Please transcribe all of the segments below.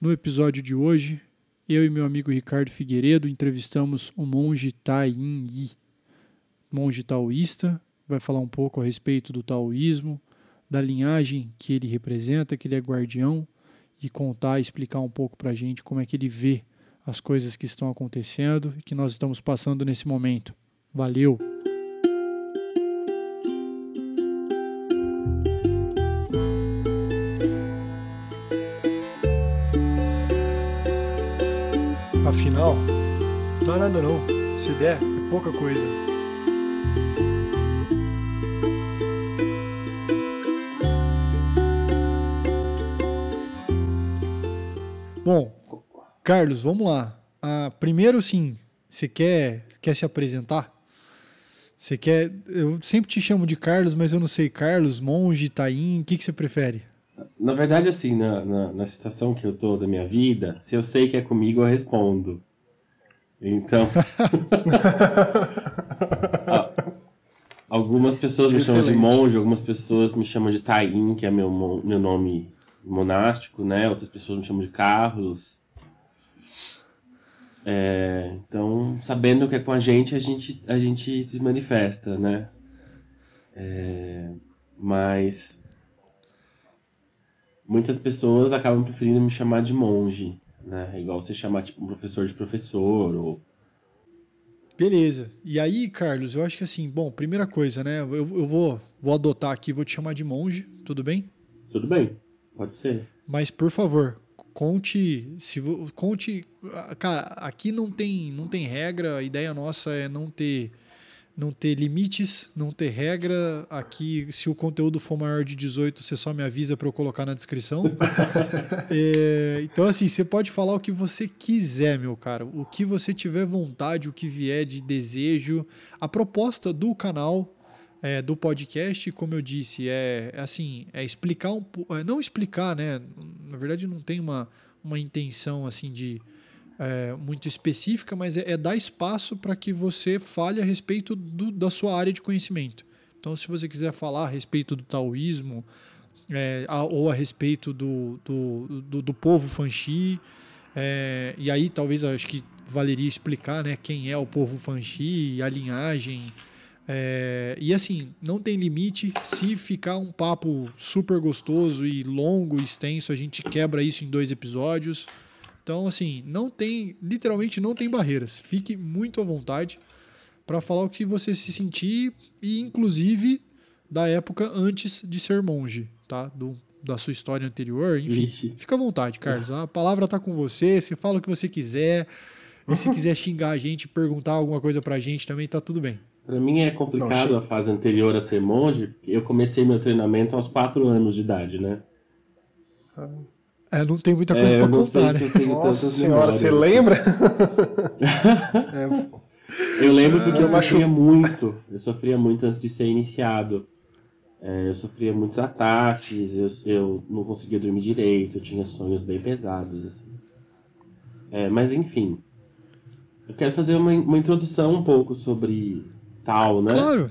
No episódio de hoje, eu e meu amigo Ricardo Figueiredo entrevistamos o monge Tain Yi, monge taoísta, vai falar um pouco a respeito do taoísmo, da linhagem que ele representa, que ele é guardião, e contar, explicar um pouco para a gente como é que ele vê as coisas que estão acontecendo e que nós estamos passando nesse momento. Valeu! Afinal, não é nada não. Se der, é pouca coisa. Bom, Carlos, vamos lá. Ah, primeiro, sim, você quer, quer se apresentar? Você quer. Eu sempre te chamo de Carlos, mas eu não sei. Carlos, monge, Taim, o que, que você prefere? Na verdade, assim, na, na, na, situação que eu tô da minha vida, se eu sei que é comigo, eu respondo. Então. algumas pessoas me chamam de monge, algumas pessoas me chamam de Taim, que é meu, meu nome monástico, né? Outras pessoas me chamam de Carlos. É, então, sabendo que é com a gente, a gente, a gente se manifesta, né? É, mas muitas pessoas acabam preferindo me chamar de monge, né? Igual você chamar tipo um professor de professor ou Beleza. E aí, Carlos, eu acho que assim, bom, primeira coisa, né? Eu, eu vou, vou adotar aqui, vou te chamar de monge, tudo bem? Tudo bem, pode ser. Mas, por favor, conte. se Conte. Cara, aqui não tem, não tem regra, a ideia nossa é não ter não ter limites, não ter regra. Aqui, se o conteúdo for maior de 18, você só me avisa para eu colocar na descrição. é, então, assim, você pode falar o que você quiser, meu cara. O que você tiver vontade, o que vier de desejo. A proposta do canal. É, do podcast, como eu disse, é, é assim, é explicar um pouco, é, não explicar, né? Na verdade, não tem uma, uma intenção assim de é, muito específica, mas é, é dar espaço para que você fale a respeito do, da sua área de conhecimento. Então, se você quiser falar a respeito do taoísmo, é, a, ou a respeito do, do, do, do povo Fanxi, é, e aí talvez acho que valeria explicar né, quem é o povo Fanxi, a linhagem. É, e assim, não tem limite. Se ficar um papo super gostoso e longo, extenso, a gente quebra isso em dois episódios. Então, assim, não tem, literalmente não tem barreiras. Fique muito à vontade para falar o que você se sentir e, inclusive, da época antes de ser monge, tá? Do, da sua história anterior, enfim. Vixe. Fica à vontade, Carlos. A palavra tá com você, você fala o que você quiser. E se quiser xingar a gente, perguntar alguma coisa pra gente também, tá tudo bem. Para mim é complicado Não, a fase anterior a ser monge. Eu comecei meu treinamento aos 4 anos de idade, né? É, não tem muita coisa é, pra contar, né? Nossa senhora, você lembra? é. Eu lembro porque eu sofria muito. Eu sofria muito antes de ser iniciado. É, eu sofria muitos ataques, eu, eu não conseguia dormir direito, eu tinha sonhos bem pesados, assim. É, mas enfim. Eu quero fazer uma, uma introdução um pouco sobre tal, né? Claro.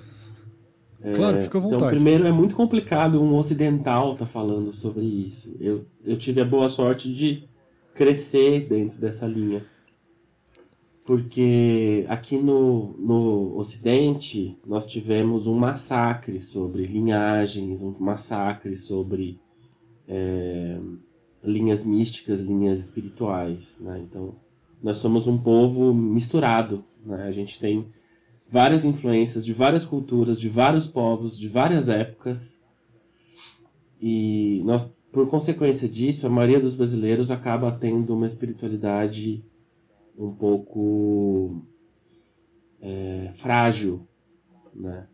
É, claro, fica à então, vontade. Então, primeiro, é muito complicado um ocidental estar tá falando sobre isso. Eu, eu tive a boa sorte de crescer dentro dessa linha. Porque aqui no, no Ocidente nós tivemos um massacre sobre linhagens, um massacre sobre é, linhas místicas, linhas espirituais. Né? Então, nós somos um povo misturado. Né? A gente tem várias influências de várias culturas, de vários povos, de várias épocas. E nós, por consequência disso, a maioria dos brasileiros acaba tendo uma espiritualidade um pouco é, frágil, né?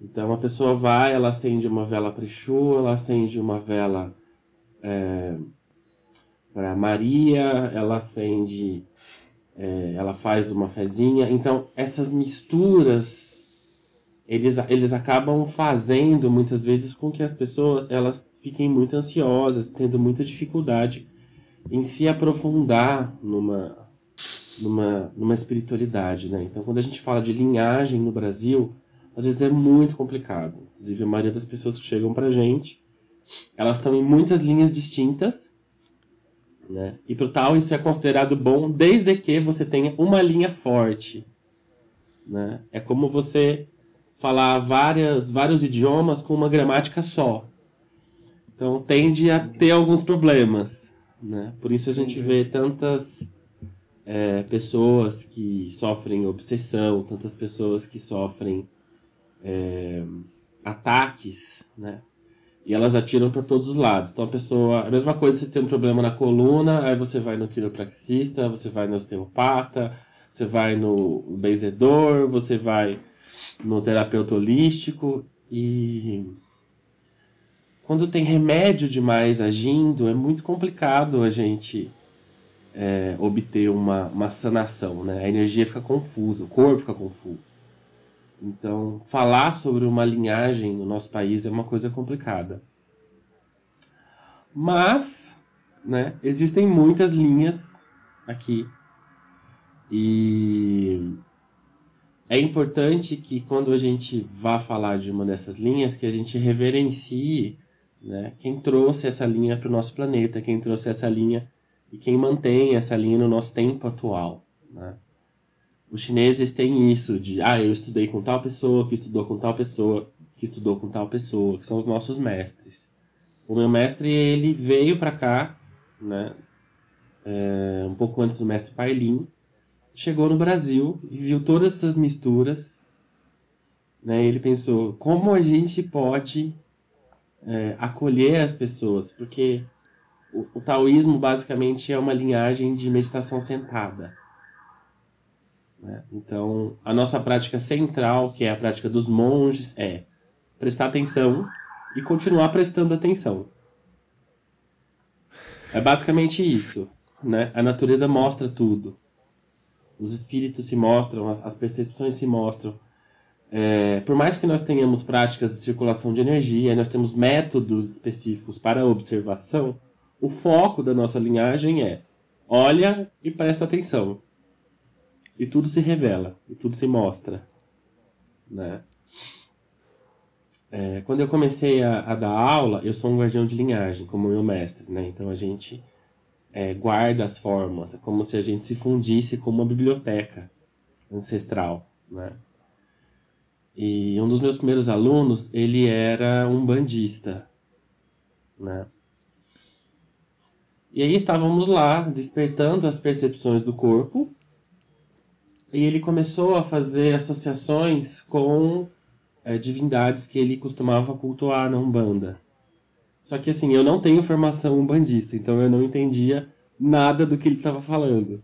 Então a pessoa vai, ela acende uma vela para Exu, ela acende uma vela é, para Maria, ela acende é, ela faz uma fezinha. Então, essas misturas, eles, eles acabam fazendo muitas vezes com que as pessoas elas fiquem muito ansiosas, tendo muita dificuldade em se aprofundar numa, numa, numa espiritualidade. Né? Então, quando a gente fala de linhagem no Brasil, às vezes é muito complicado. Inclusive, a maioria das pessoas que chegam pra gente, elas estão em muitas linhas distintas Né? E para o tal isso é considerado bom desde que você tenha uma linha forte. Né? É como você falar várias, vários idiomas com uma gramática só. Então tende a ter alguns problemas. Né? Por isso a gente vê tantas é, pessoas que sofrem obsessão, tantas pessoas que sofrem é, ataques, né? E elas atiram para todos os lados. Então a pessoa, a mesma coisa, você tem um problema na coluna, aí você vai no quiropraxista, você vai no osteopata, você vai no benzedor, você vai no terapeuta holístico e quando tem remédio demais agindo, é muito complicado a gente é, obter uma, uma sanação, né? A energia fica confusa, o corpo fica confuso. Então, falar sobre uma linhagem no nosso país é uma coisa complicada. Mas, né, existem muitas linhas aqui. E é importante que quando a gente vá falar de uma dessas linhas, que a gente reverencie né, quem trouxe essa linha para o nosso planeta, quem trouxe essa linha e quem mantém essa linha no nosso tempo atual. Né? Os chineses têm isso de, ah, eu estudei com tal pessoa, que estudou com tal pessoa, que estudou com tal pessoa, que são os nossos mestres. O meu mestre, ele veio para cá, né, é, um pouco antes do mestre Pailin, chegou no Brasil e viu todas essas misturas, né, ele pensou, como a gente pode é, acolher as pessoas, porque o, o taoísmo basicamente é uma linhagem de meditação sentada. Né? Então, a nossa prática central, que é a prática dos monges, é prestar atenção e continuar prestando atenção. É basicamente isso. Né? A natureza mostra tudo. Os espíritos se mostram, as, as percepções se mostram. É, por mais que nós tenhamos práticas de circulação de energia, nós temos métodos específicos para observação, o foco da nossa linhagem é olha e presta atenção. E tudo se revela, e tudo se mostra. Né? É, quando eu comecei a, a, dar aula, eu sou um guardião de linhagem, como meu mestre. Né? Então a gente é, guarda as formas, é como se a gente se fundisse com uma biblioteca ancestral. Né? E um dos meus primeiros alunos, ele era um bandista. Né? E aí estávamos lá, despertando as percepções do corpo, e ele começou a fazer associações com é, divindades que ele costumava cultuar na Umbanda. Só que assim, eu não tenho formação umbandista, então eu não entendia nada do que ele estava falando.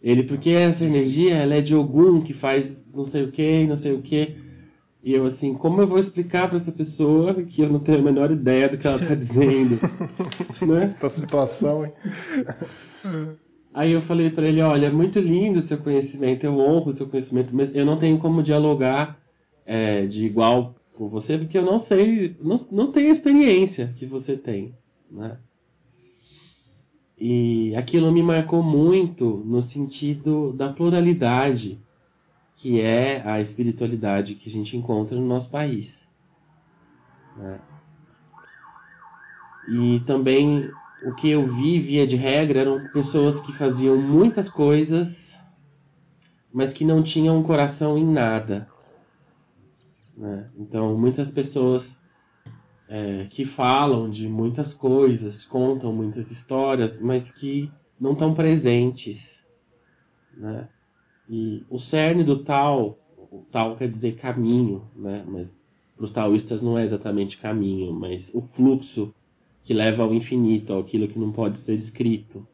Ele, porque essa energia, ela é de Ogum, que faz não sei o que, não sei o que. E eu assim, como eu vou explicar para essa pessoa que eu não tenho a menor ideia do que ela está dizendo? né? Essa situação, hein? Aí eu falei para ele, olha, é muito lindo o seu conhecimento, eu honro seu conhecimento, mas eu não tenho como dialogar é, de igual com você, porque eu não sei, não, não tenho a experiência que você tem, né? E aquilo me marcou muito no sentido da pluralidade que é a espiritualidade que a gente encontra no nosso país. Né? E também o que eu vi, via de regra, eram pessoas que faziam muitas coisas, mas que não tinham um coração em nada. Né? Então, muitas pessoas é, que falam de muitas coisas, contam muitas histórias, mas que não estão presentes. Né? E o cerne do tal, o tal quer dizer caminho, né? mas para os taoístas não é exatamente caminho, mas o fluxo que leva ao infinito, aquilo que não pode ser descrito.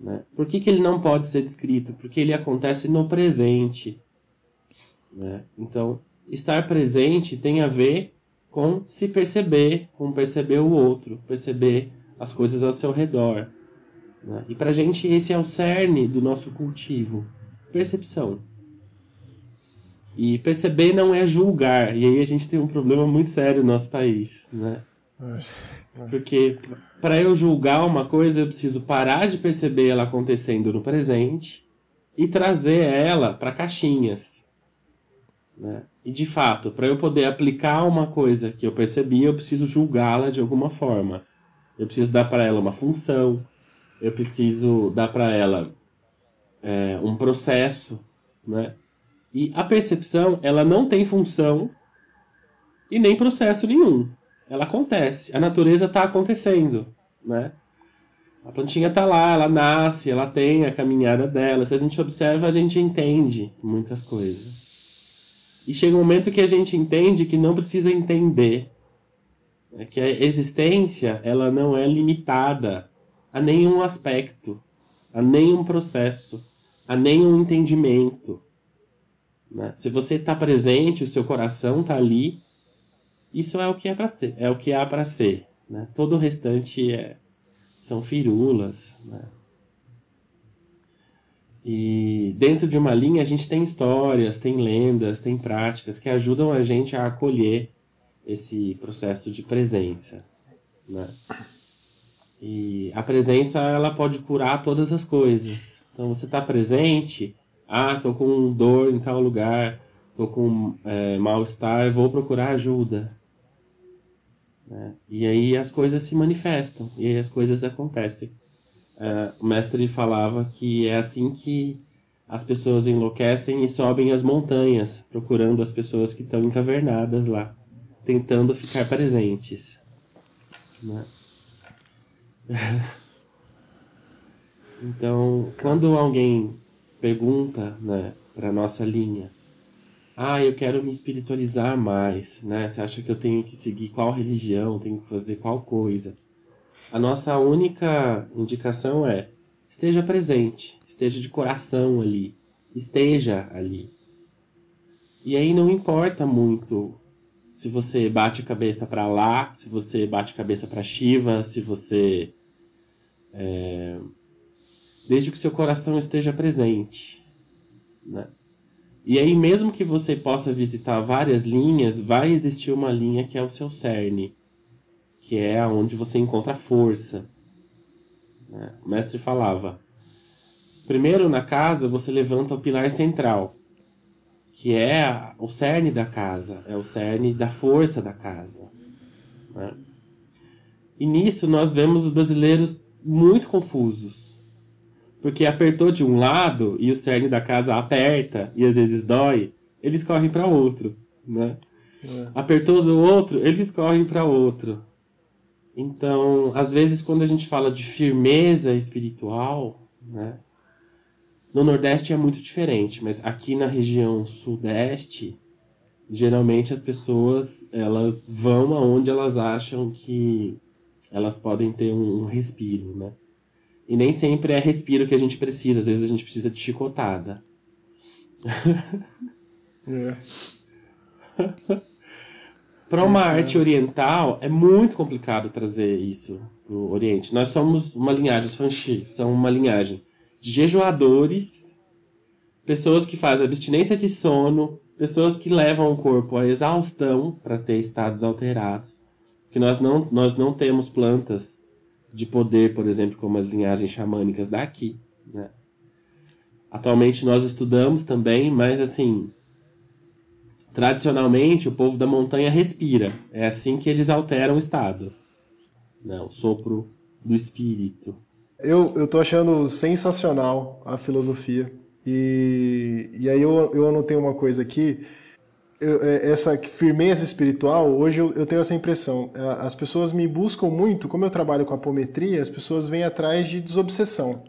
Né? Por que, que ele não pode ser descrito? Porque ele acontece no presente. Né? Então, estar presente tem a ver com se perceber, com perceber o outro, perceber as coisas ao seu redor. Né? E para a gente, esse é o cerne do nosso cultivo percepção. E perceber não é julgar. E aí a gente tem um problema muito sério no nosso país, né? Porque para eu julgar uma coisa, eu preciso parar de perceber ela acontecendo no presente e trazer ela para caixinhas. Né? E de fato, para eu poder aplicar uma coisa que eu percebi, eu preciso julgá-la de alguma forma. eu preciso dar para ela uma função, eu preciso dar para ela é, um processo, né? E a percepção, ela não tem função e nem processo nenhum. Ela acontece, a natureza está acontecendo, né? A plantinha está lá, ela nasce, ela tem a caminhada dela. Se a gente observa, a gente entende muitas coisas. E chega um momento que a gente entende que não precisa entender. É que a existência ela não é limitada a nenhum aspecto, a nenhum processo, a nenhum entendimento. Né? Se você está presente, o seu coração está ali, isso é o que é para ser, é o que há para ser. Né? Todo o restante é, são firulas. Né? E dentro de uma linha a gente tem histórias, tem lendas, tem práticas que ajudam a gente a acolher esse processo de presença, né? E a presença ela pode curar todas as coisas. Então você está presente, ah, tô com dor em tal lugar, tô com é, mal-estar, vou procurar ajuda. Né? E aí as coisas se manifestam, e aí as coisas acontecem. É, o mestre falava que é assim que as pessoas enlouquecem e sobem as montanhas, procurando as pessoas que estão encavernadas lá tentando ficar presentes. Né? então, quando alguém pergunta né, para nossa linha, ah, eu quero me espiritualizar mais, né? Você acha que eu tenho que seguir qual religião, tenho que fazer qual coisa? A nossa única indicação é esteja presente, esteja de coração ali, esteja ali. E aí não importa muito se você bate a cabeça para lá, se você bate a cabeça para Shiva, se você. É, desde que seu coração esteja presente. Né? E aí, mesmo que você possa visitar várias linhas, vai existir uma linha que é o seu cerne, que é onde você encontra força. Né? O mestre falava: primeiro na casa você levanta o pilar central que é o cerne da casa, é o cerne da força da casa. Né? E nisso nós vemos os brasileiros muito confusos. Porque apertou de um lado e o cerne da casa aperta e às vezes dói, eles correm para outro. Né? É. Apertou do outro, eles correm para outro. Então, às vezes, quando a gente fala de firmeza espiritual, né, no Nordeste é muito diferente, mas aqui na região Sudeste, geralmente as pessoas elas vão aonde elas acham que elas podem ter um, respiro, né? E nem sempre é respiro que a gente precisa, às vezes a gente precisa de chicotada. É. Para uma é. arte oriental é muito complicado trazer isso pro Oriente. Nós somos uma linhagem, os Fanxi são uma linhagem jejuadores, pessoas que fazem abstinência de sono, pessoas que levam o corpo à exaustão para ter estados alterados. Que nós não, nós não temos plantas de poder, por exemplo, como as linhagens xamânicas daqui. Né? Atualmente nós estudamos também, mas assim, tradicionalmente o povo da montanha respira. É assim que eles alteram o estado. Né? O sopro do espírito. Eu, eu tô achando sensacional a filosofia. E, e aí eu, eu anotei uma coisa aqui. Eu, é, essa firmeza espiritual, hoje eu, eu, tenho essa impressão. As pessoas me buscam muito, como eu trabalho com apometria, as pessoas vêm atrás de desobsessão.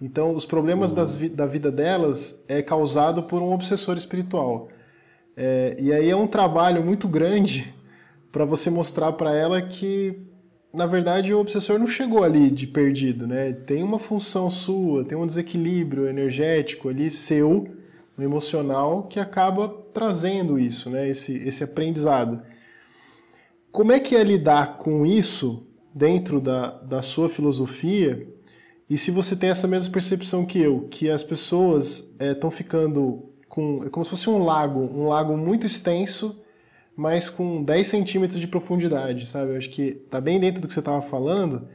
Então, os problemas das, da vida delas é causado por um obsessor espiritual. É, e aí é um trabalho muito grande para você mostrar para ela que na verdade, o obsessor não chegou ali de perdido, né? Tem uma função sua, tem um desequilíbrio energético ali seu, emocional, que acaba trazendo isso, né? Esse, esse aprendizado. Como é que é lidar com isso dentro da, da sua filosofia? E se você tem essa mesma percepção que eu, que as pessoas estão é, ficando com. É como se fosse um lago, um lago muito extenso mas com 10 centímetros de profundidade, sabe? Eu acho que tá bem dentro do que você estava falando.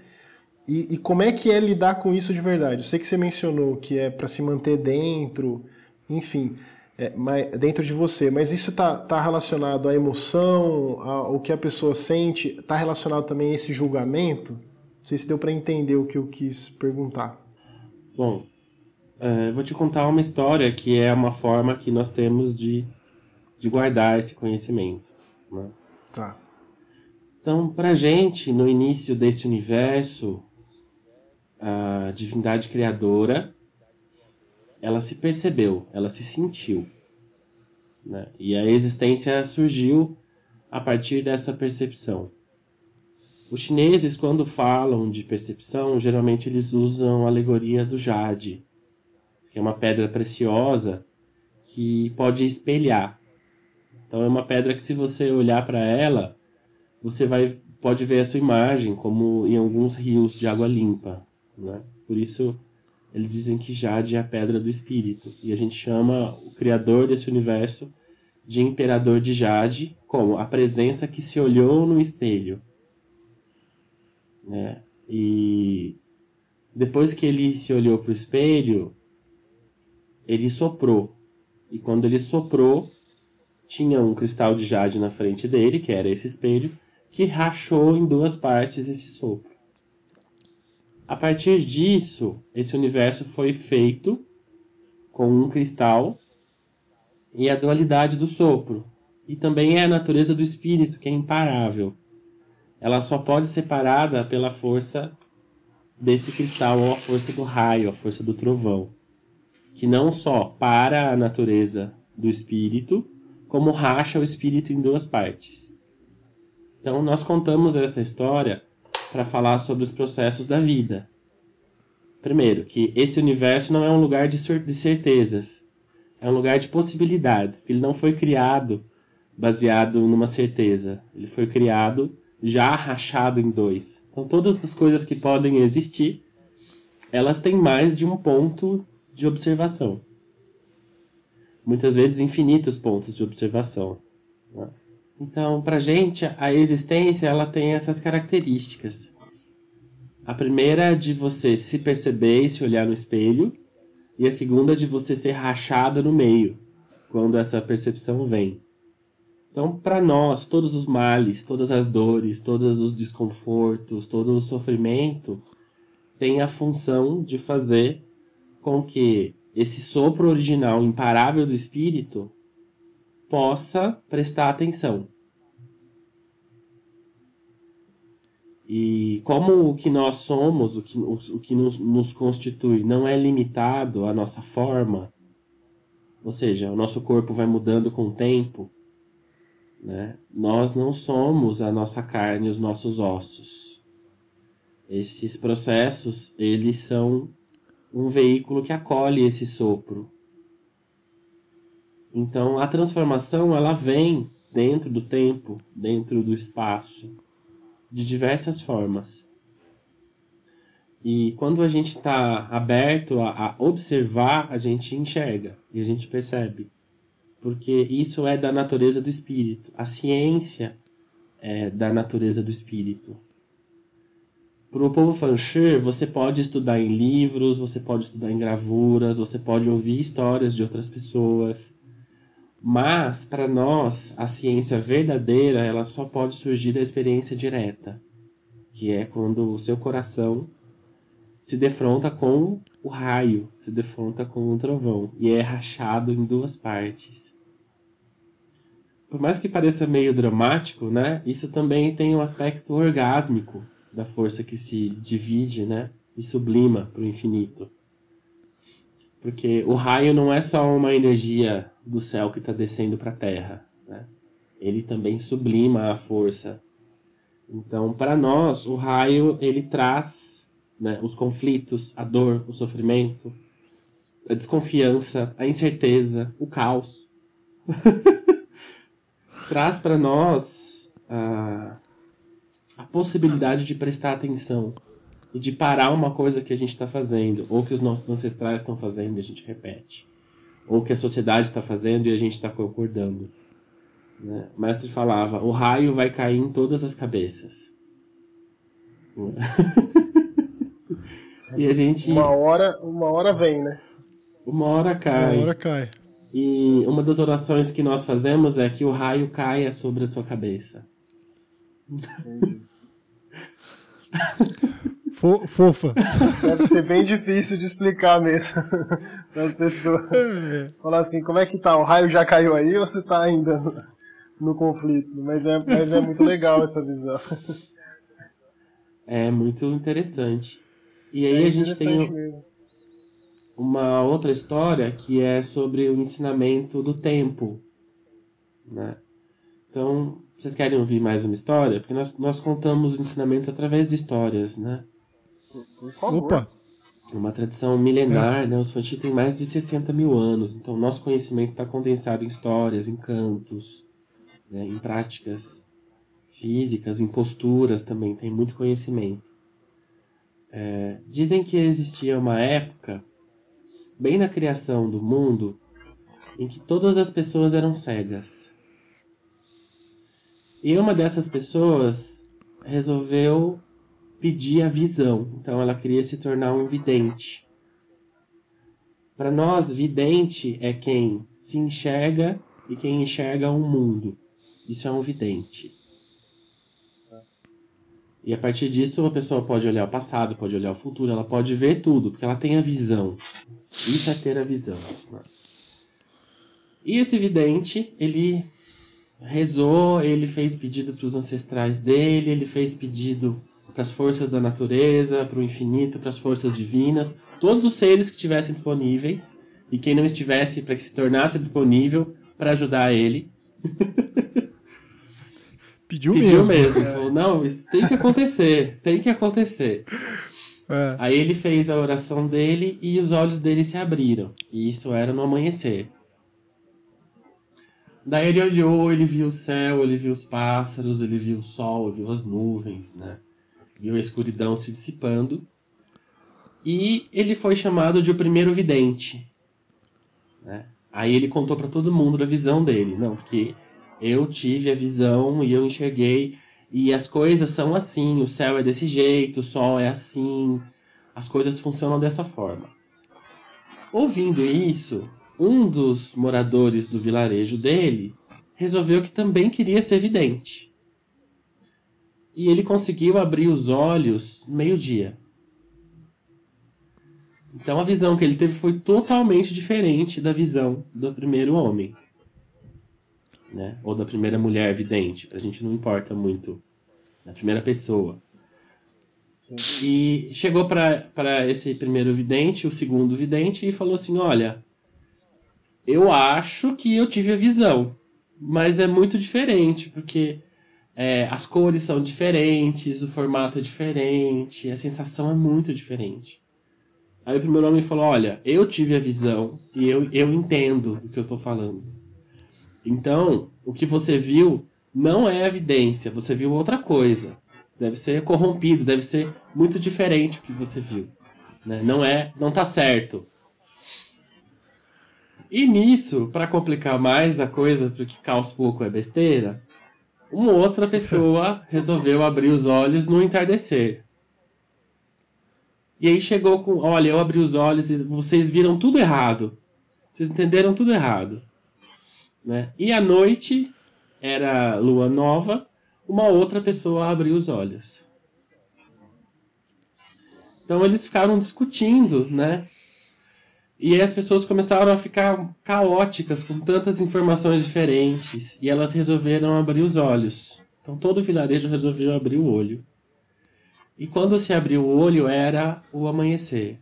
E, e, como é que é lidar com isso de verdade? Eu sei que você mencionou que é para se manter dentro, enfim, é, dentro de você, mas isso está tá relacionado à emoção, ao que a pessoa sente, está relacionado também a esse julgamento? sei se deu para entender o que eu quis perguntar. Bom, é, vou te contar uma história que é uma forma que nós temos de, de guardar esse conhecimento. Né? Tá. Então, para gente, no início desse universo, a divindade criadora, ela se percebeu, ela se sentiu. Né? E a existência surgiu a partir dessa percepção. Os chineses, quando falam de percepção, geralmente eles usam a alegoria do jade, que é uma pedra preciosa que pode espelhar. Então é uma pedra que se você olhar para ela, você vai pode ver a sua imagem, como em alguns rios de água limpa, né? Por isso eles dizem que Jade é a pedra do espírito e a gente chama o criador desse universo de imperador de Jade, como a presença que se olhou no espelho. Né? E depois que ele se olhou para o espelho, ele soprou. E quando ele soprou, tinha um cristal de jade na frente dele, que era esse espelho, que rachou em duas partes esse sopro. A partir disso, esse universo foi feito com um cristal e a dualidade do sopro. E também é a natureza do espírito, que é imparável. Ela só pode ser parada pela força desse cristal, ou a força do raio, a força do trovão. Que não só para a natureza do espírito, como racha o espírito em duas partes. Então, nós contamos essa história para falar sobre os processos da vida. Primeiro, que esse universo não é um lugar de certezas, é um lugar de possibilidades. Ele não foi criado baseado numa certeza. Ele foi criado já rachado em dois. Então todas as coisas que podem existir, elas têm mais de um ponto de observação. Muitas vezes infinitos pontos de observação. Né? Então, para gente, a existência ela tem essas características. A primeira é de você se perceber e se olhar no espelho e a segunda de você ser rachado no meio, quando essa percepção vem. Então, para nós, todos os males, todas as dores, todos os desconfortos, todo o sofrimento tem a função de fazer com que esse sopro original imparável do espírito possa prestar atenção. E como o que nós somos, o que, o, o que nos, nos constitui, não é limitado à nossa forma, ou seja, o nosso corpo vai mudando com o tempo, né? nós não somos a nossa carne os nossos ossos. Esses processos, eles são um veículo que acolhe esse sopro. Então, a transformação, ela vem dentro do tempo, dentro do espaço de diversas formas. E quando a gente está aberto a, a, observar, a gente enxerga e a gente percebe. Porque isso é da natureza do espírito. A ciência é da natureza do espírito. Para o povo Fancher, você pode estudar em livros, você pode estudar em gravuras, você pode ouvir histórias de outras pessoas. Mas, para nós, a ciência verdadeira ela só pode surgir da experiência direta, que é quando o seu coração se defronta com o raio, se defronta com o trovão e é rachado em duas partes. Por mais que pareça meio dramático, né? Isso também tem um aspecto orgásmico da força que se divide, né? E sublima para o infinito. Porque o raio não é só uma energia do céu que está descendo para a terra. Né? Ele também sublima a força. Então, para nós, o raio ele traz né, os conflitos, a dor, o sofrimento, a desconfiança, a incerteza, o caos. traz para nós a, a possibilidade de prestar atenção e de parar uma coisa que a gente está fazendo, ou que os nossos ancestrais estão fazendo e a gente repete, ou que a sociedade está fazendo e a gente está concordando. Né? O mestre falava: o raio vai cair em todas as cabeças. e a gente. Uma hora, uma hora vem, né? Uma hora cai. Uma hora cai. E uma das orações que nós fazemos é que o raio caia sobre a sua cabeça. Fo fofa. Deve ser bem difícil de explicar mesmo para as pessoas. É. Falar assim, como é que tá? O raio já caiu aí ou você tá ainda no, no conflito? Mas é, mas é muito legal essa visão. É muito interessante. E aí é a gente tem mesmo. uma outra história que é sobre o ensinamento do tempo. Né? Então, vocês querem ouvir mais uma história? Porque nós, nós contamos ensinamentos através de histórias, né? Por favor. Opa! Uma tradição milenar, é. né? Os Fanti têm mais de 60 mil anos, então nosso conhecimento está condensado em histórias, em cantos, né? em práticas físicas, em posturas também, tem muito conhecimento. É, dizem que existia uma época, bem na criação do mundo, em que todas as pessoas eram cegas. E uma dessas pessoas resolveu pedir a visão, então ela queria se tornar um vidente. Para nós, vidente é quem se enxerga e quem enxerga o um mundo. Isso é um vidente. E a partir disso a pessoa pode olhar o passado, pode olhar o futuro, ela pode ver tudo, porque ela tem a visão. Isso é ter a visão. E esse vidente, ele rezou, ele fez pedido para os ancestrais dele, ele fez pedido para as forças da natureza, para o infinito, para as forças divinas, todos os seres que estivessem disponíveis e quem não estivesse para que se tornasse disponível para ajudar ele. Pediu, Pediu mesmo. mesmo. É. Falou, não, isso tem que acontecer, tem que acontecer. É. Aí ele fez a oração dele e os olhos dele se abriram. E isso era no amanhecer. Daí ele olhou, ele viu o céu, ele viu os pássaros, ele viu o sol, viu as nuvens, né? Viu a escuridão se dissipando. E ele foi chamado de o primeiro vidente. Né? Aí ele contou para todo mundo da visão dele. Não, porque eu tive a visão e eu enxerguei. E as coisas são assim: o céu é desse jeito, o sol é assim, as coisas funcionam dessa forma. Ouvindo isso, um dos moradores do vilarejo dele resolveu que também queria ser vidente. E ele conseguiu abrir os olhos meio-dia. Então a visão que ele teve foi totalmente diferente da visão do primeiro homem né? Ou da primeira mulher vidente, pra gente não importa muito. Da primeira pessoa. Sim. E chegou para esse primeiro vidente, o segundo vidente, e falou assim: Olha, eu acho que eu tive a visão, mas é muito diferente, porque é, as cores são diferentes, o formato é diferente, a sensação é muito diferente. Aí o primeiro homem falou: Olha, eu tive a visão e eu, eu entendo o que eu estou falando. Então, o que você viu não é evidência, você viu outra coisa. Deve ser corrompido, deve ser muito diferente o que você viu. Né? Não é, não tá certo. E nisso, para complicar mais a coisa, porque caos pouco é besteira, uma outra pessoa resolveu abrir os olhos no entardecer. E aí chegou com, olha, eu abri os olhos e vocês viram tudo errado. Vocês entenderam tudo errado. Né? E à noite, era lua nova, uma outra pessoa abriu os olhos. Então eles ficaram discutindo, né? E aí as pessoas começaram a ficar caóticas com tantas informações diferentes e elas resolveram abrir os olhos. Então todo o vilarejo resolveu abrir o olho. E quando se abriu o olho era o amanhecer.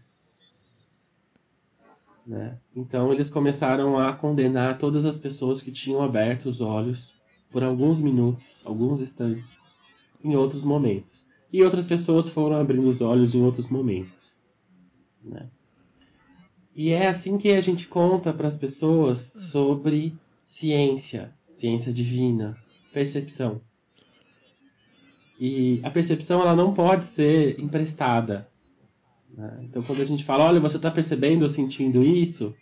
Né? Então eles começaram a condenar todas as pessoas que tinham aberto os olhos por alguns minutos, alguns instantes, em outros momentos. E outras pessoas foram abrindo os olhos em outros momentos. Né? E é assim que a gente conta para as pessoas sobre ciência, ciência divina, percepção. E a percepção ela não pode ser emprestada. Né? Então, quando a gente fala, olha, você está percebendo ou sentindo isso,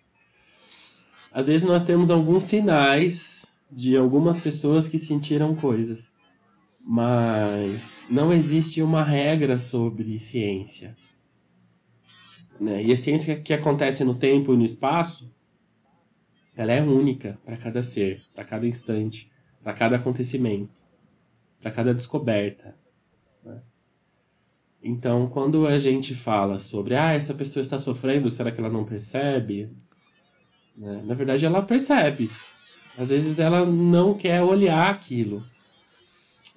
às vezes nós temos alguns sinais de algumas pessoas que sentiram coisas, mas não existe uma regra sobre ciência. Né? E a ciência que acontece no tempo e no espaço, ela é única para cada ser, para cada instante, para cada acontecimento, para cada descoberta. Né? Então, quando a gente fala sobre, ah, essa pessoa está sofrendo, será que ela não percebe? Né? Na verdade, ela percebe. Às vezes ela não quer olhar aquilo.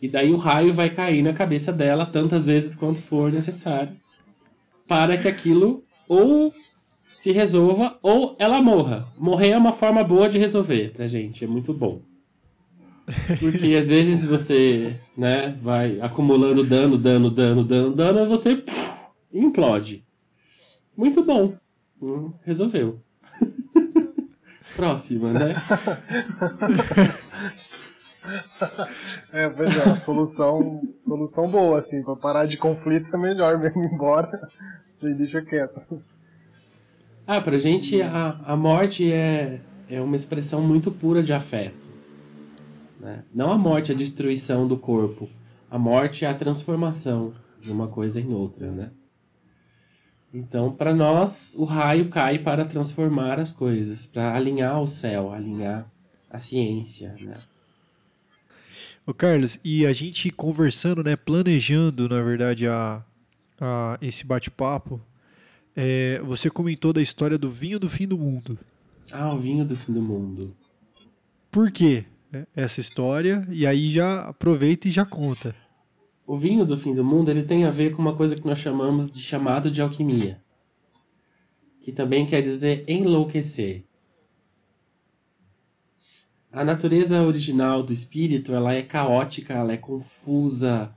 E daí o raio vai cair na cabeça dela tantas vezes quanto for necessário para que aquilo ou se resolva ou ela morra. Morrer é uma forma boa de resolver pra gente, é muito bom. Porque às vezes você, né, vai acumulando dano, dano, dano, dano, dano, e você puf, implode. Muito bom. Hum, resolveu. Próxima, né? É, pois é, solução, solução boa, assim, pra parar de conflito é melhor mesmo embora deixa quieto. Ah, pra gente a, a morte é, é uma expressão muito pura de afeto. Né? Não a morte é a destruição do corpo. A morte é a transformação de uma coisa em outra, né? Então, para nós, o raio cai para transformar as coisas, para alinhar o céu, alinhar a ciência, né? Ô Carlos, e a gente conversando, né, planejando, na verdade, a, a esse bate-papo, é, você comentou da história do vinho do fim do mundo. Ah, o vinho do fim do mundo. Por quê é, essa história? E aí já aproveita e já conta. O vinho do fim do mundo ele tem a ver com uma coisa que nós chamamos de chamado de alquimia, que também quer dizer enlouquecer. A natureza original do espírito ela é caótica, ela é confusa,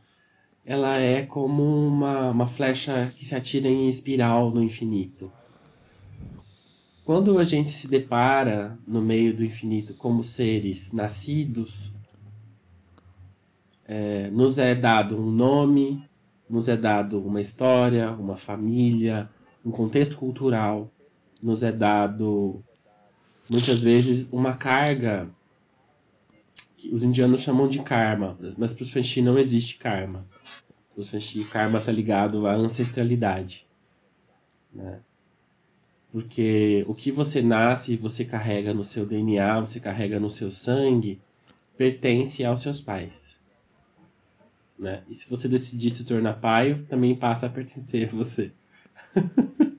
ela é como uma, uma flecha que se atira em espiral no infinito. Quando a gente se depara no meio do infinito como seres nascidos é, nos é dado um nome, nos é dado uma história, uma família, um contexto cultural, nos é dado muitas vezes uma carga que os indianos chamam de karma, mas para os Fanchi não existe karma. Para os Fanchi, karma está ligado à ancestralidade. Né? Porque o que você nasce, você carrega no seu DNA, você carrega no seu sangue, pertence aos seus pais. Né? E se você decidir se tornar pai, também passa a pertencer a você.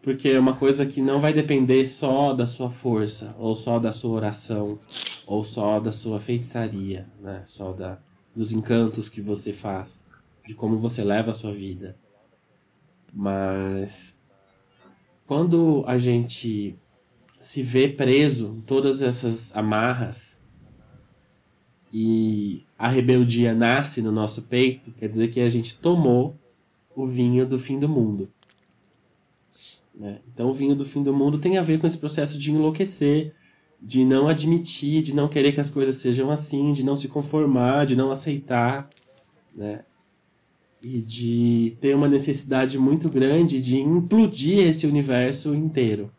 Porque é uma coisa que não vai depender só da sua força, ou só da sua oração, ou só da sua feitiçaria, né? só da, dos encantos que você faz, de como você leva a sua vida. Mas quando a gente se vê preso em todas essas amarras e a rebeldia nasce no nosso peito, quer dizer que a gente tomou o vinho do fim do mundo. Né? Então, o vinho do fim do mundo tem a ver com esse processo de enlouquecer, de não admitir, de não querer que as coisas sejam assim, de não se conformar, de não aceitar, né? E de ter uma necessidade muito grande de implodir esse universo inteiro.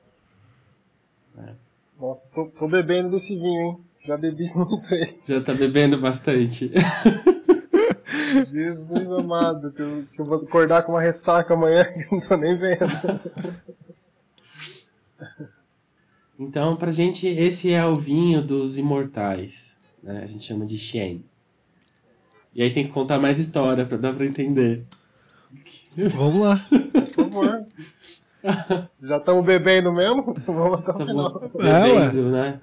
Né? Nossa, tô, tô bebendo desse vinho, hein? Já bebi muito aí. Já tá bebendo bastante. Jesus amado, que eu, que eu, vou acordar com uma ressaca amanhã que eu não tô nem vendo. Então, pra gente, esse é o vinho dos imortais. Né? A gente chama de Shen. E aí tem que contar mais história pra dar pra entender. Vamos lá. Por favor. Já estamos bebendo mesmo? Vamos até o final. Bebendo, é, né?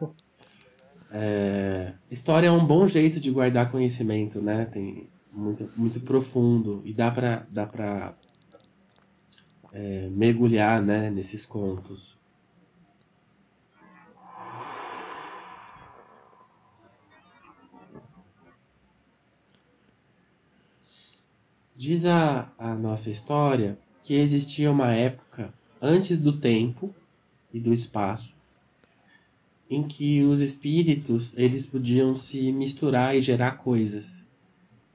É, história é um bom jeito de guardar conhecimento, né? Tem muito, muito profundo e dá para dá para é, mergulhar, né? Nesses contos. Diz a, a nossa história que existia uma época antes do tempo e do espaço em que os espíritos eles podiam se misturar e gerar coisas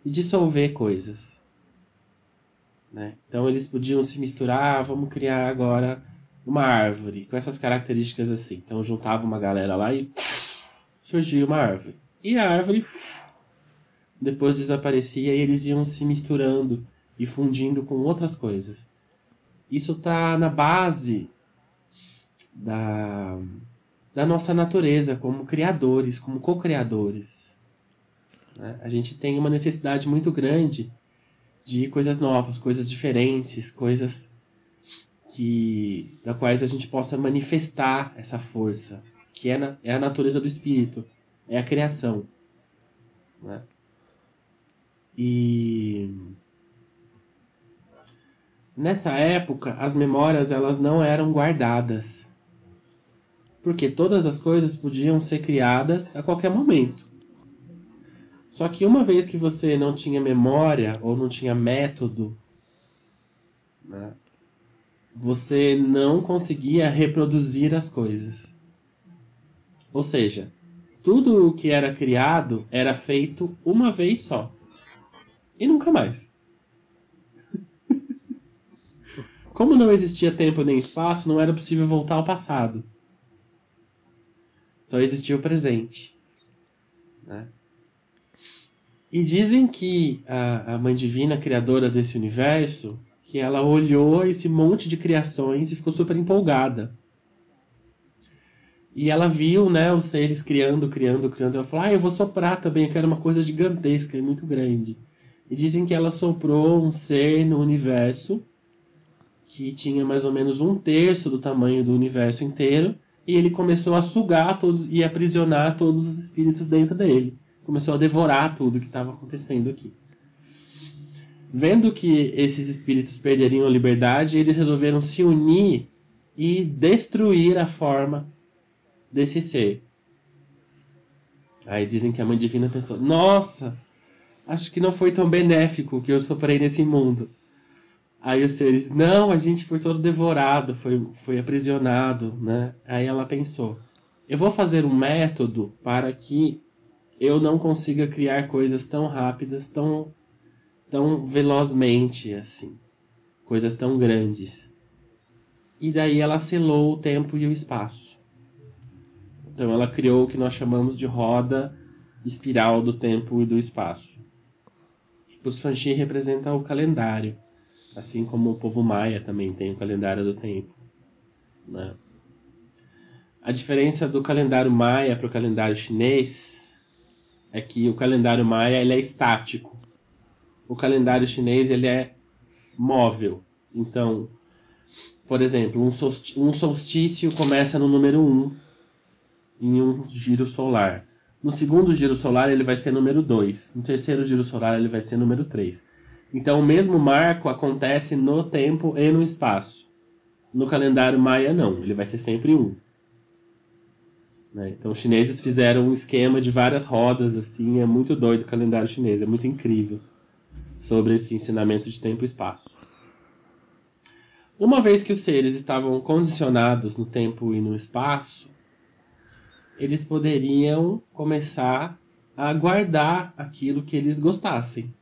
e dissolver coisas. Né? Então eles podiam se misturar, ah, vamos criar agora uma árvore com essas características assim. Então juntava uma galera lá e surgia uma árvore. E a árvore depois desaparecia e eles iam se misturando e fundindo com outras coisas. Isso está na base da da nossa natureza como criadores, como co-criadores. Né? A gente tem uma necessidade muito grande de coisas novas, coisas diferentes, coisas que da quais a gente possa manifestar essa força, que é, na, é a natureza do espírito, é a criação. Né? E nessa época as memórias elas não eram guardadas, porque todas as coisas podiam ser criadas a qualquer momento. Só que uma vez que você não tinha memória ou não tinha método, né, você não conseguia reproduzir as coisas. Ou seja, tudo o que era criado era feito uma vez só. E nunca mais. Como não existia tempo nem espaço, não era possível voltar ao passado. Só existia o presente. Né? E dizem que a, a Mãe Divina, criadora desse universo, que ela olhou esse monte de criações e ficou super empolgada. E ela viu, né, os seres criando, criando, criando. Ela falou: "Ah, eu vou soprar também, eu quero uma coisa gigantesca e muito grande". E dizem que ela soprou um ser no universo que tinha mais ou menos um terço do tamanho do universo inteiro, e ele começou a sugar todos e aprisionar todos os espíritos dentro dele começou a devorar tudo que estava acontecendo aqui. Vendo que esses espíritos perderiam a liberdade, eles resolveram se unir e destruir a forma desse ser. Aí dizem que a mãe divina pensou: Nossa, acho que não foi tão benéfico que eu soprei nesse mundo. Aí os seres: Não, a gente foi todo devorado, foi, foi aprisionado, né? Aí ela pensou: Eu vou fazer um método para que eu não consiga criar coisas tão rápidas, tão, tão velozmente assim. Coisas tão grandes. E daí ela selou o tempo e o espaço. Então ela criou o que nós chamamos de roda espiral do tempo e do espaço. Os Fanxi representa o calendário, assim como o povo maia também tem o calendário do tempo. Né? A diferença do calendário maia para o calendário chinês é que o calendário maia ele é estático. O calendário chinês ele é móvel. Então, por exemplo, um solstício, um começa no número 1 em um giro solar. No segundo giro solar ele vai ser número 2. No terceiro giro solar ele vai ser número 3. Então o mesmo marco acontece no tempo e no espaço. No calendário maia não, ele vai ser sempre 1. Né? Então os chineses fizeram um esquema de várias rodas, assim, é muito doido o calendário chinês, é muito incrível sobre esse ensinamento de tempo e espaço. Uma vez que os seres estavam condicionados no tempo e no espaço, eles poderiam começar a guardar aquilo que eles gostassem.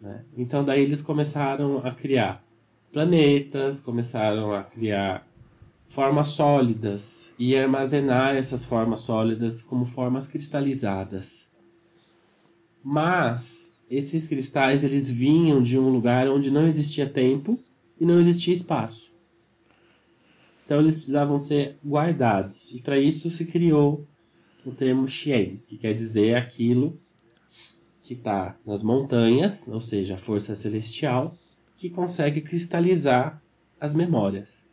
Né? Então daí eles começaram a criar planetas, começaram a criar formas sólidas e armazenar essas formas sólidas como formas cristalizadas. Mas esses cristais eles vinham de um lugar onde não existia tempo e não existia espaço. Então eles precisavam ser guardados. E para isso se criou o termo Xian, que quer dizer aquilo que está nas montanhas, ou seja, a força celestial, que consegue cristalizar as memórias.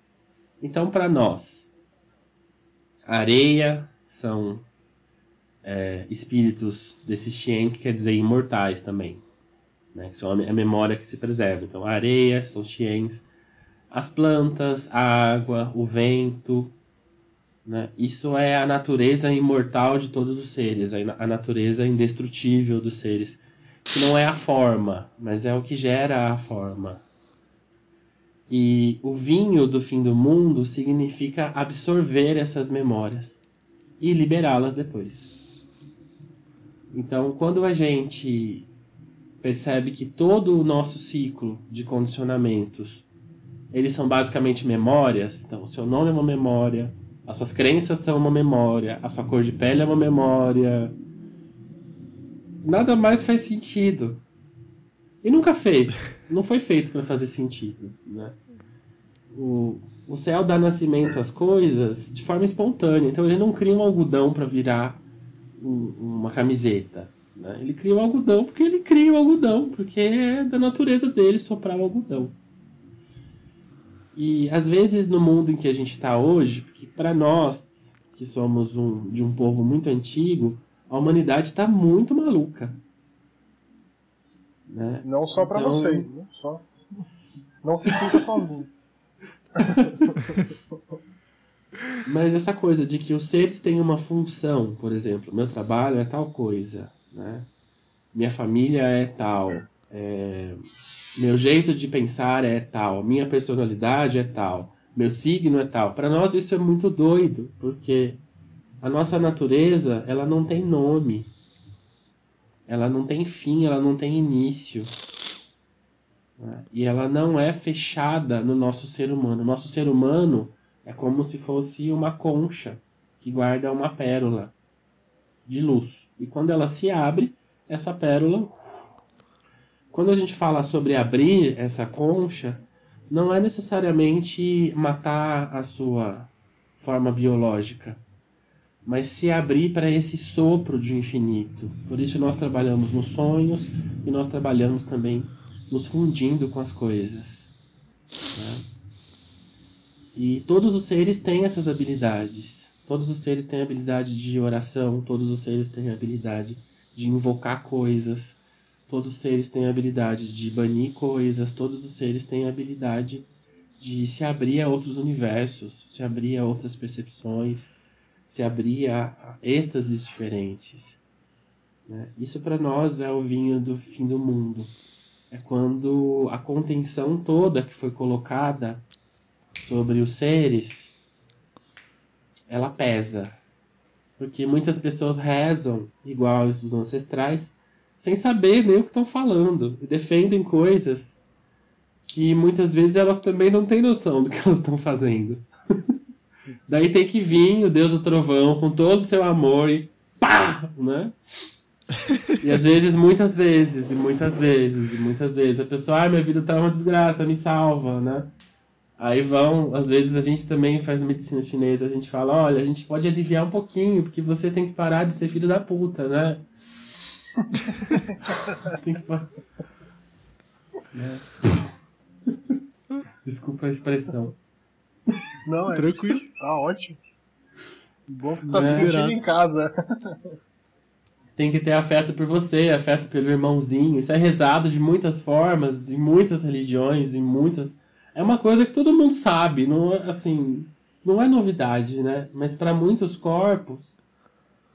Então, para nós, areia são é, espíritos desse Xien, que quer dizer imortais também. Né? Que são a memória que se preserva. Então, areia são Xiens. As plantas, a água, o vento. Né? Isso é a natureza imortal de todos os seres, a natureza indestrutível dos seres. Que não é a forma, mas é o que gera a forma. E o vinho do fim do mundo significa absorver essas memórias e liberá-las depois. Então, quando a gente percebe que todo o nosso ciclo de condicionamentos eles são basicamente memórias, então o seu nome é uma memória, as suas crenças são uma memória, a sua cor de pele é uma memória. Nada mais faz sentido. E nunca fez. Não foi feito para fazer sentido, né? O, o céu dá nascimento às coisas de forma espontânea. Então ele não cria um algodão para virar um, uma camiseta, Né? Ele cria o algodão porque ele cria o algodão, porque é da natureza dele soprar o algodão. E às vezes no mundo em que a gente está hoje, que para nós que somos um, de um povo muito antigo, a humanidade está muito maluca. Né? Não só para então... você, né? só... não se sinta sozinho. Mas essa coisa de que os seres têm uma função, por exemplo, meu trabalho é tal coisa, né? minha família é tal, é... meu jeito de pensar é tal, minha personalidade é tal, meu signo é tal. Para nós isso é muito doido, porque a nossa natureza ela não tem nome, ela não tem fim, ela não tem início. Né? E ela não é fechada no nosso ser humano. Nosso ser humano é como se fosse uma concha que guarda uma pérola de luz. E quando ela se abre, essa pérola. Quando a gente fala sobre abrir essa concha, não é necessariamente matar a sua forma biológica, mas se abrir para esse sopro de infinito. Por isso nós trabalhamos nos sonhos e nós trabalhamos também nos fundindo com as coisas. Né? E todos os seres têm essas habilidades. Todos os seres têm habilidade de oração, todos os seres têm habilidade de invocar coisas, todos os seres têm habilidade de banir coisas, todos os seres têm habilidade de se abrir a outros universos, se abrir a outras percepções, se abrir a, êxtases diferentes. Né? Isso para nós é o vinho do fim do mundo. É quando a contenção toda que foi colocada sobre os seres, ela pesa. Porque muitas pessoas rezam igual os ancestrais, sem saber nem o que estão falando, e defendem coisas que muitas vezes elas também não têm noção do que elas estão fazendo. Daí tem que vir o Deus do Trovão com todo o seu amor e pá, né? E às vezes, muitas vezes, e muitas vezes, e muitas vezes, a pessoa, ai, minha vida tá uma desgraça, me salva, né? Aí vão, às vezes a gente também faz medicina chinesa, a gente fala, olha, a gente pode aliviar um pouquinho, porque você tem que parar de ser filho da puta, né? tem que parar. Né? Desculpa a expressão. Não, é tranquilo. Tá ótimo. Bom que você tá se sentindo em casa. Tem que ter afeto por você, afeto pelo irmãozinho. Isso é rezado de muitas formas, em muitas religiões, em muitas é uma coisa que todo mundo sabe, não é, assim, não é novidade, né? Mas para muitos corpos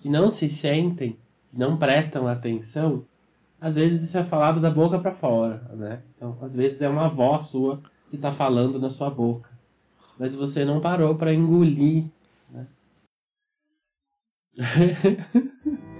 que não se sentem, não prestam atenção, às vezes isso é falado da boca para fora, né? Então, às vezes é uma voz sua que está falando na sua boca, mas você não parou para engolir, né?